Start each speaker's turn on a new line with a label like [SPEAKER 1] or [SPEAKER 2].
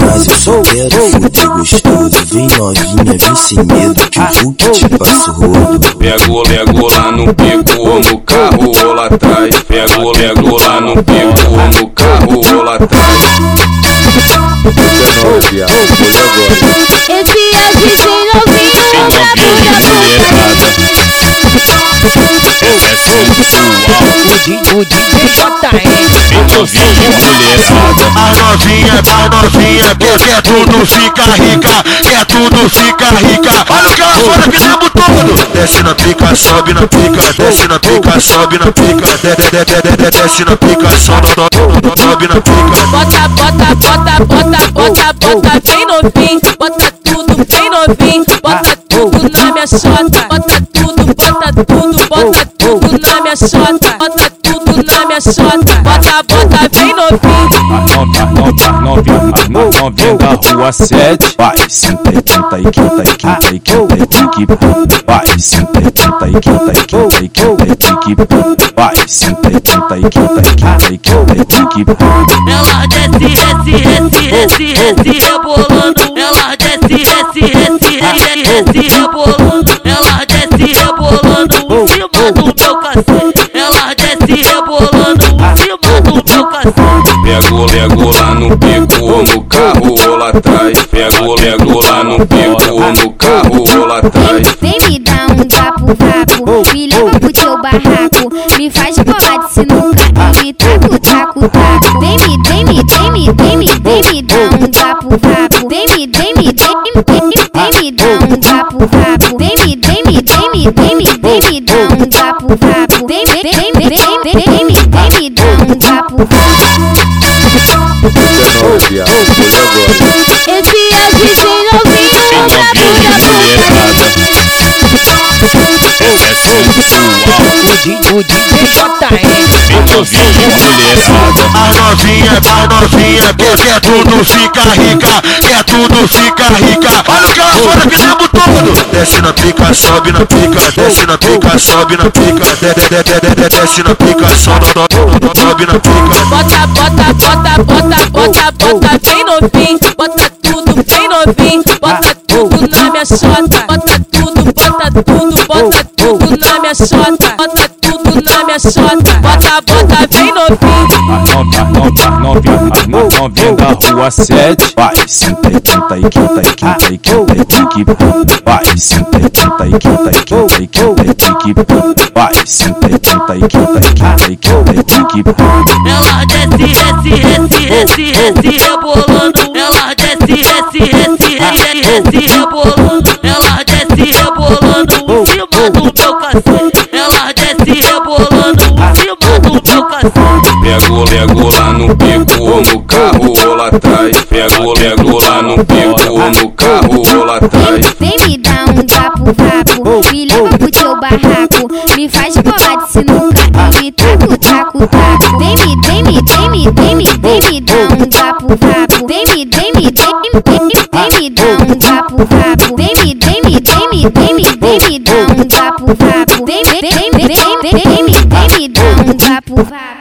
[SPEAKER 1] Mas eu só quero fuder gostoso. Vem novinha, vem sem medo. Que o Hulk te passa o rodo.
[SPEAKER 2] Pego, pego lá no pico ou no carro ou lá atrás. Pego, pego lá no pico ou no carro ou lá atrás.
[SPEAKER 3] Esse é
[SPEAKER 4] Esse é novinho, da bunda
[SPEAKER 2] É sensual,
[SPEAKER 5] O DJ
[SPEAKER 2] Novinha mulherada.
[SPEAKER 3] A novinha, a novinha, quer, quer tudo fica rica, quer tudo fica rica. Olha o que ela faz que tempo todo. Desce na pica, sobe na pica, desce na pica, sobe na pica, de, de, de, de, de, de, desce na pica, sobe, na pica.
[SPEAKER 4] Bota, bota, bota, bota, bota, bota bem novinho. Bota tudo bem novinho. Bota tudo na minha chota. Bota tudo, bota tudo, bota tudo na minha chota. Bota na minha chota. Bota, bota bem novinho.
[SPEAKER 2] A novinha, da rua 7. Vai, senta e quenta e quenta e quenta e quenta e tique. Vai, senta e quenta e quenta e quenta e quenta e tique. Vai, senta e quenta e quenta e quenta e quenta e tique.
[SPEAKER 4] Ela desce, desce, desce, desce, rebolando. Ela desce, desce, desce, desce, desce, rebolando. Ela desce, rebolando em cima do meu cacete.
[SPEAKER 2] Pego, pego lá no pico ou no carro ou lá atrás. Pego, pego lá no pico ou no carro ou lá atrás.
[SPEAKER 6] Vem me dar um vapo vapo, me leva pro teu barraco, me faz bola de sinuca e me taco taco taco. Vem me, vem me, vem me, vem me, vem me dar um vapo vapo, vem me, vem me, vem me, vem me, vem me dar um vapo vapo, vem me, vem me, vem me, vem me, vem me dar um vapo vapo, vem me, vem me, vem me, vem me, vem me dar um vapo vapo.
[SPEAKER 4] Esse é DJ novinho da
[SPEAKER 2] É
[SPEAKER 5] O DJ JM.
[SPEAKER 2] novinha mulherada.
[SPEAKER 3] A novinha, a novinha, quer, quer tudo fica rica, quer tudo fica rica. Desce na pica, sobe na pica, desce na pica, sobe na pica, de, de, de, de, de, de, desce na pica, sobe na pica.
[SPEAKER 4] Bota, bota, bota, bota, bota, bota bem novinho. Bota tudo bem novinho. Bota tudo na minha chota. Bota tudo, bota tudo, bota tudo na minha chota. Bota tudo na minha chota. Bota, bota bem novinho.
[SPEAKER 2] A nova, nova, novinha, a novinha da rua 7. Vai, senta e quenta e quenta e quenta e quenta e tique. Vai, senta e quenta e quenta e quenta e quenta e tique. Vai, senta e quenta e quenta e quenta e quenta e tique.
[SPEAKER 4] Ela desce, desce, desce, desce, desce, rebolando. Ela desce, desce, desce, desce, desce, rebolando. Ela desce, rebolando em cima do
[SPEAKER 2] Pego, pego lá no pico ou no carro ou lá atrás. Pego, pego lá no pico ou no carro ou lá atrás.
[SPEAKER 6] Vem me dar um vapo, me leva pro teu barraco, me faz bola de sinuca e me taco taco taco. Vem me, vem me, vem me, vem me, vem me dar um vapo, vem me, vem me, vem me, vem me, vem me dar um vapo, vem me, vem me, vem me, vem me, vem me dar um vapo, vem, vem, vem, vem, vem, vem me, vem me dar um vapo.